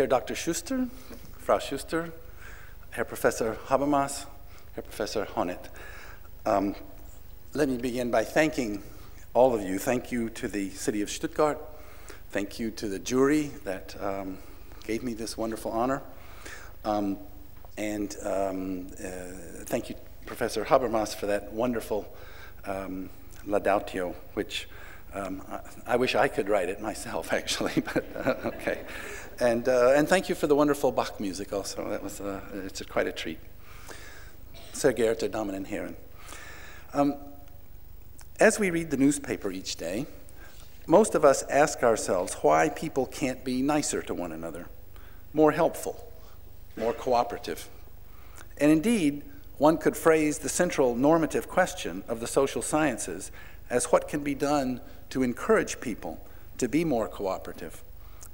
Herr Dr. Schuster, Frau Schuster, Herr Professor Habermas, Herr Professor Honneth. Um, let me begin by thanking all of you. Thank you to the City of Stuttgart. Thank you to the jury that um, gave me this wonderful honor. Um, and um, uh, thank you, Professor Habermas, for that wonderful um, Laudatio, which um, I, I, wish I could write it myself, actually, but uh, okay. And, uh, and thank you for the wonderful Bach music also. That was, uh, it's a, quite a treat. Geehrte Damen und Herren. Um, as we read the newspaper each day, most of us ask ourselves why people can't be nicer to one another, more helpful, more cooperative. And indeed, one could phrase the central normative question of the social sciences as what can be done to encourage people to be more cooperative,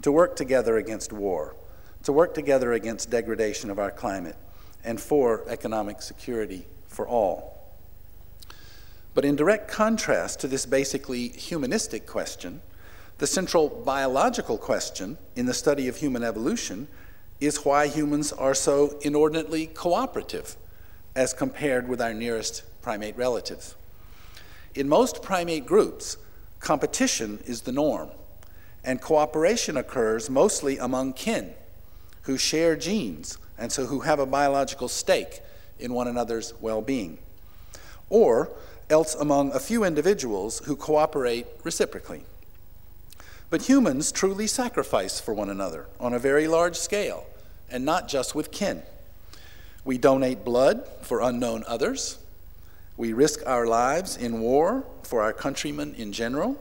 to work together against war, to work together against degradation of our climate, and for economic security for all. But in direct contrast to this basically humanistic question, the central biological question in the study of human evolution is why humans are so inordinately cooperative as compared with our nearest primate relatives. In most primate groups, competition is the norm, and cooperation occurs mostly among kin who share genes and so who have a biological stake in one another's well being, or else among a few individuals who cooperate reciprocally. But humans truly sacrifice for one another on a very large scale, and not just with kin. We donate blood for unknown others. We risk our lives in war for our countrymen in general.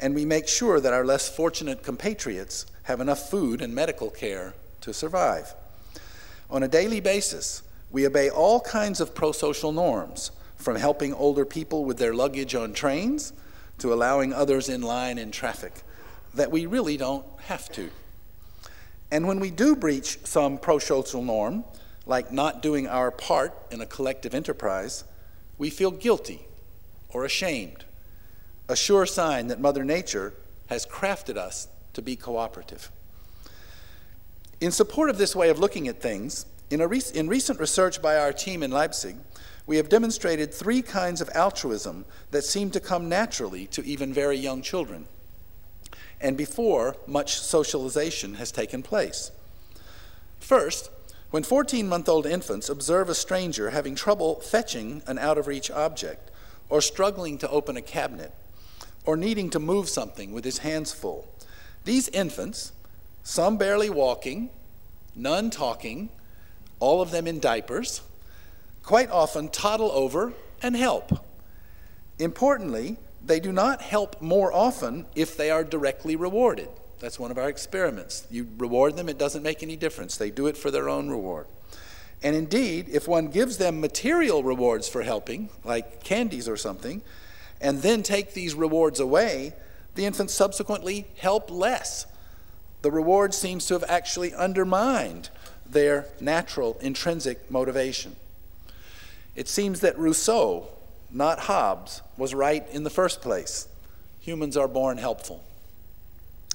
And we make sure that our less fortunate compatriots have enough food and medical care to survive. On a daily basis, we obey all kinds of pro social norms, from helping older people with their luggage on trains to allowing others in line in traffic, that we really don't have to. And when we do breach some pro social norm, like not doing our part in a collective enterprise, we feel guilty or ashamed, a sure sign that Mother Nature has crafted us to be cooperative. In support of this way of looking at things, in, in recent research by our team in Leipzig, we have demonstrated three kinds of altruism that seem to come naturally to even very young children, and before much socialization has taken place. First, when 14 month old infants observe a stranger having trouble fetching an out of reach object, or struggling to open a cabinet, or needing to move something with his hands full, these infants, some barely walking, none talking, all of them in diapers, quite often toddle over and help. Importantly, they do not help more often if they are directly rewarded. That's one of our experiments. You reward them, it doesn't make any difference. They do it for their own reward. And indeed, if one gives them material rewards for helping, like candies or something, and then take these rewards away, the infants subsequently help less. The reward seems to have actually undermined their natural intrinsic motivation. It seems that Rousseau, not Hobbes, was right in the first place. Humans are born helpful.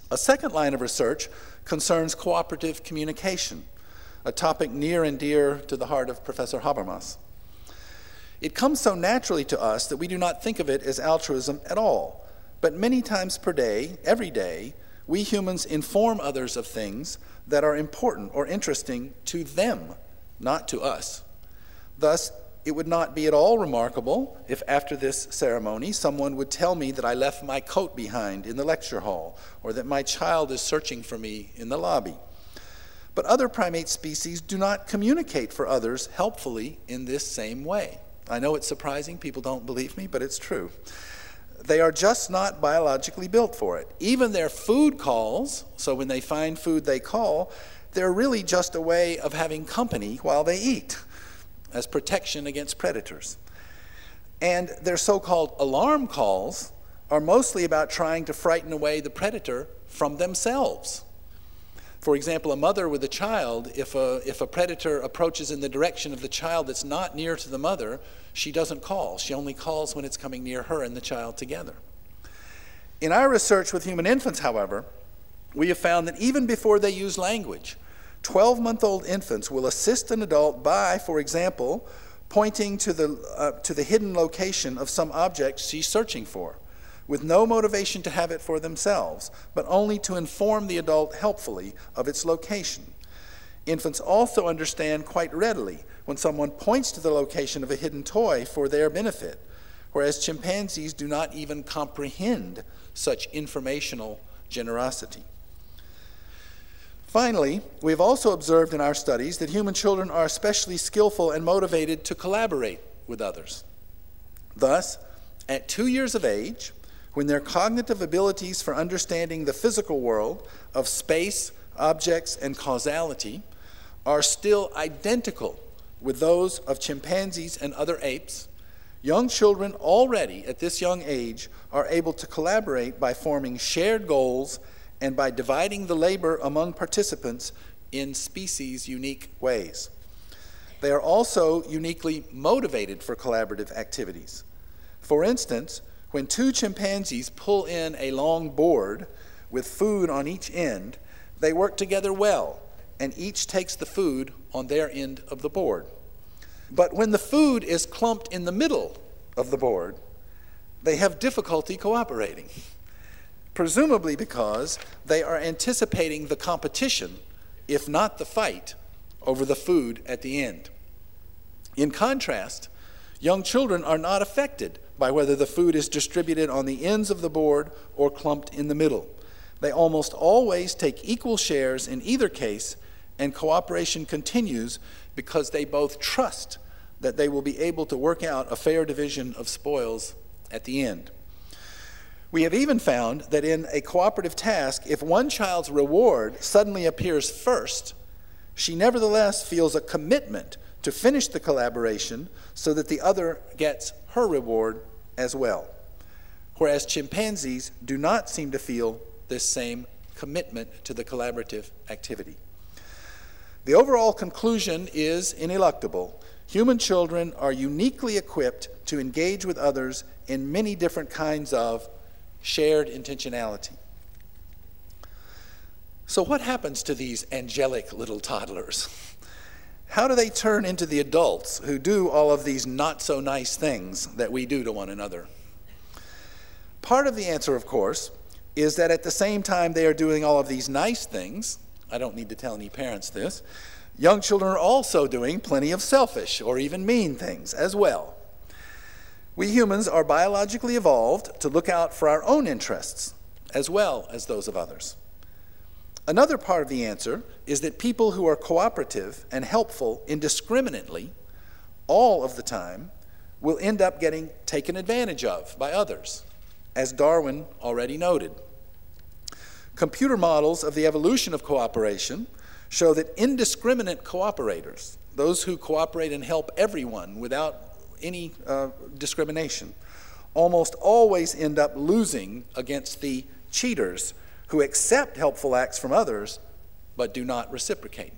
A second line of research concerns cooperative communication, a topic near and dear to the heart of Professor Habermas. It comes so naturally to us that we do not think of it as altruism at all. But many times per day, every day, we humans inform others of things that are important or interesting to them, not to us. Thus, it would not be at all remarkable if after this ceremony someone would tell me that I left my coat behind in the lecture hall or that my child is searching for me in the lobby. But other primate species do not communicate for others helpfully in this same way. I know it's surprising, people don't believe me, but it's true. They are just not biologically built for it. Even their food calls, so when they find food they call, they're really just a way of having company while they eat as protection against predators. And their so called alarm calls are mostly about trying to frighten away the predator from themselves. For example, a mother with a child, if a, if a predator approaches in the direction of the child that's not near to the mother, she doesn't call. She only calls when it's coming near her and the child together. In our research with human infants, however, we have found that even before they use language, 12 month old infants will assist an adult by, for example, pointing to the, uh, to the hidden location of some object she's searching for, with no motivation to have it for themselves, but only to inform the adult helpfully of its location. Infants also understand quite readily when someone points to the location of a hidden toy for their benefit, whereas chimpanzees do not even comprehend such informational generosity. Finally, we have also observed in our studies that human children are especially skillful and motivated to collaborate with others. Thus, at two years of age, when their cognitive abilities for understanding the physical world of space, objects, and causality are still identical with those of chimpanzees and other apes, young children already at this young age are able to collaborate by forming shared goals and by dividing the labor among participants in species unique ways. They are also uniquely motivated for collaborative activities. For instance, when two chimpanzees pull in a long board with food on each end, they work together well, and each takes the food on their end of the board. But when the food is clumped in the middle of the board, they have difficulty cooperating presumably because they are anticipating the competition, if not the fight, over the food at the end. In contrast, young children are not affected by whether the food is distributed on the ends of the board or clumped in the middle. They almost always take equal shares in either case, and cooperation continues because they both trust that they will be able to work out a fair division of spoils at the end. We have even found that in a cooperative task, if one child's reward suddenly appears first, she nevertheless feels a commitment to finish the collaboration so that the other gets her reward as well. Whereas chimpanzees do not seem to feel this same commitment to the collaborative activity. The overall conclusion is ineluctable. Human children are uniquely equipped to engage with others in many different kinds of shared intentionality. So, what happens to these angelic little toddlers? How do they turn into the adults who do all of these not so nice things that we do to one another? Part of the answer, of course, is that at the same time they are doing all of these nice things, I don't need to tell any parents this, young children are also doing plenty of selfish or even mean things as well. We humans are biologically evolved to look out for our own interests as well as those of others. Another part of the answer is that people who are cooperative and helpful indiscriminately all of the time will end up getting taken advantage of by others, as Darwin already noted. Computer models of the evolution of cooperation show that indiscriminate cooperators, those who cooperate and help everyone without any uh, discrimination, almost always end up losing against the cheaters who accept helpful acts from others but do not reciprocate.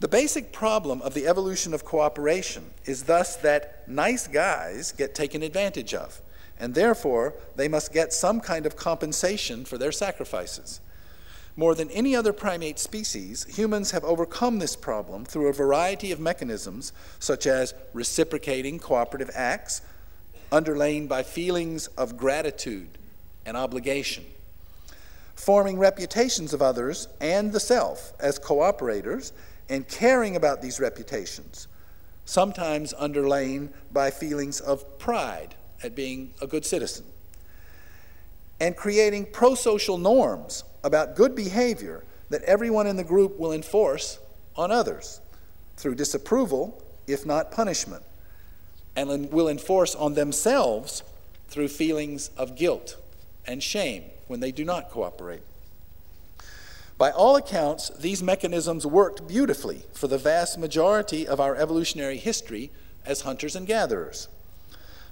The basic problem of the evolution of cooperation is thus that nice guys get taken advantage of, and therefore they must get some kind of compensation for their sacrifices. More than any other primate species, humans have overcome this problem through a variety of mechanisms, such as reciprocating cooperative acts, underlain by feelings of gratitude and obligation, forming reputations of others and the self as cooperators, and caring about these reputations, sometimes underlain by feelings of pride at being a good citizen, and creating pro social norms about good behavior that everyone in the group will enforce on others through disapproval, if not punishment, and will enforce on themselves through feelings of guilt and shame when they do not cooperate. By all accounts, these mechanisms worked beautifully for the vast majority of our evolutionary history as hunters and gatherers.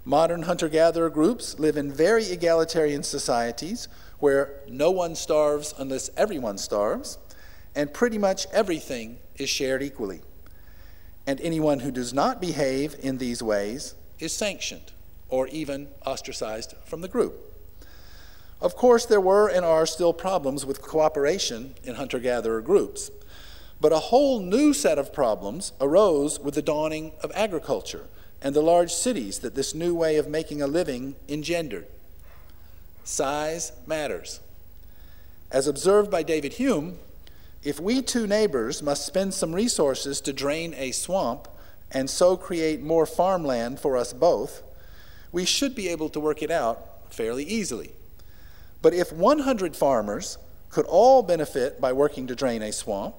Modern hunter gatherer groups live in very egalitarian societies where no one starves unless everyone starves, and pretty much everything is shared equally. And anyone who does not behave in these ways is sanctioned or even ostracized from the group. Of course, there were and are still problems with cooperation in hunter gatherer groups, but a whole new set of problems arose with the dawning of agriculture and the large cities that this new way of making a living engendered. Size matters. As observed by David Hume, if we two neighbors must spend some resources to drain a swamp and so create more farmland for us both, we should be able to work it out fairly easily. But if 100 farmers could all benefit by working to drain a swamp,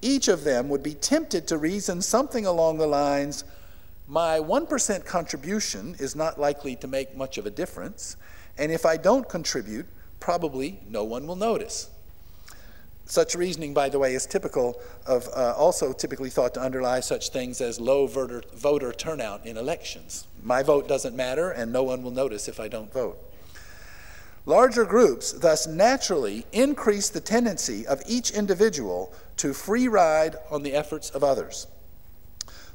each of them would be tempted to reason something along the lines my 1% contribution is not likely to make much of a difference, and if I don't contribute, probably no one will notice. Such reasoning, by the way, is typical of, uh, also typically thought to underlie such things as low voter, voter turnout in elections. My vote doesn't matter, and no one will notice if I don't vote. Larger groups thus naturally increase the tendency of each individual to free ride on the efforts of others.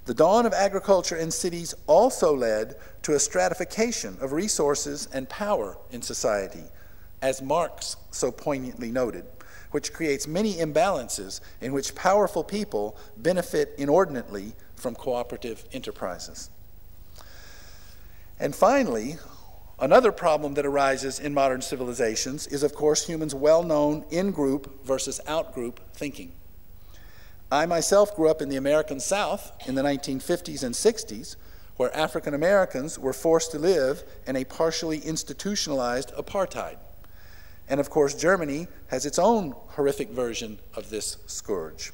The dawn of agriculture in cities also led to a stratification of resources and power in society, as Marx so poignantly noted, which creates many imbalances in which powerful people benefit inordinately from cooperative enterprises. And finally, another problem that arises in modern civilizations is, of course, humans' well known in group versus out group thinking. I myself grew up in the American South in the 1950s and 60s, where African Americans were forced to live in a partially institutionalized apartheid. And of course, Germany has its own horrific version of this scourge.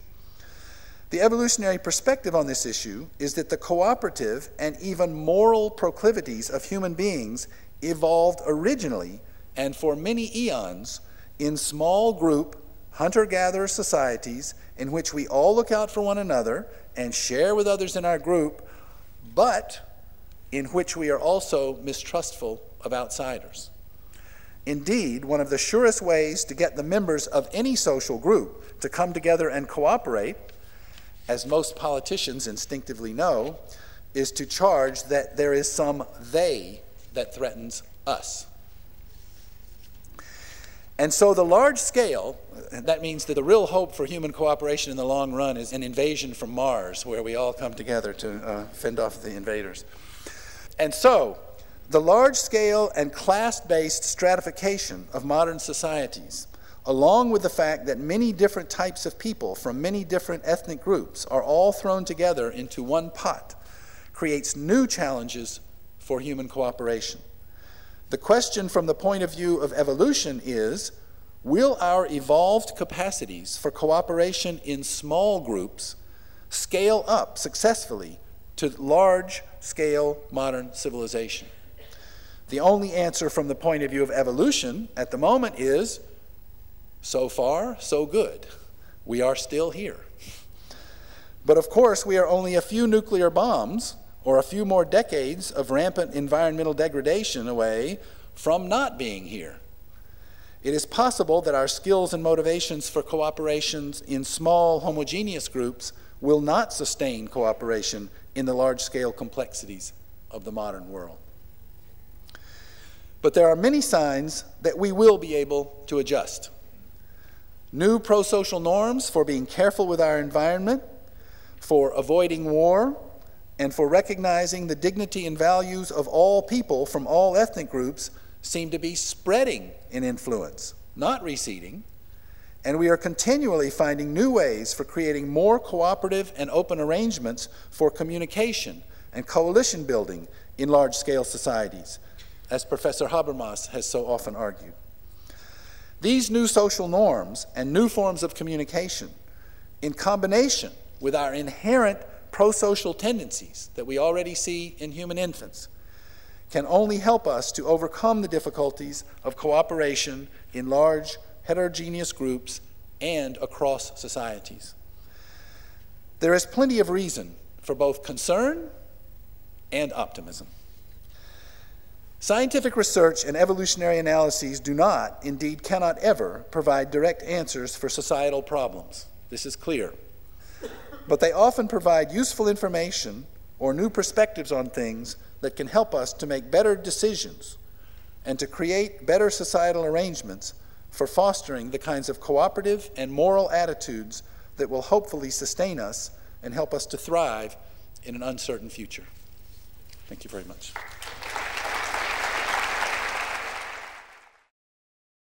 The evolutionary perspective on this issue is that the cooperative and even moral proclivities of human beings evolved originally and for many eons in small group hunter gatherer societies in which we all look out for one another and share with others in our group, but in which we are also mistrustful of outsiders. Indeed, one of the surest ways to get the members of any social group to come together and cooperate, as most politicians instinctively know, is to charge that there is some they that threatens us. And so the large scale, that means that the real hope for human cooperation in the long run is an invasion from Mars, where we all come together to uh, fend off the invaders. And so, the large scale and class based stratification of modern societies, along with the fact that many different types of people from many different ethnic groups are all thrown together into one pot, creates new challenges for human cooperation. The question from the point of view of evolution is will our evolved capacities for cooperation in small groups scale up successfully to large scale modern civilization? The only answer from the point of view of evolution at the moment is so far, so good. We are still here. But of course, we are only a few nuclear bombs or a few more decades of rampant environmental degradation away from not being here. It is possible that our skills and motivations for cooperations in small, homogeneous groups will not sustain cooperation in the large scale complexities of the modern world. But there are many signs that we will be able to adjust. New pro social norms for being careful with our environment, for avoiding war, and for recognizing the dignity and values of all people from all ethnic groups seem to be spreading in influence, not receding. And we are continually finding new ways for creating more cooperative and open arrangements for communication and coalition building in large scale societies, as Professor Habermas has so often argued. These new social norms and new forms of communication, in combination with our inherent pro social tendencies that we already see in human infants, can only help us to overcome the difficulties of cooperation in large heterogeneous groups and across societies. There is plenty of reason for both concern and optimism. Scientific research and evolutionary analyses do not, indeed cannot ever, provide direct answers for societal problems. This is clear but they often provide useful information or new perspectives on things that can help us to make better decisions, and to create better societal arrangements for fostering the kinds of cooperative and moral attitudes that will hopefully sustain us and help us to thrive in an uncertain future. Thank you very much.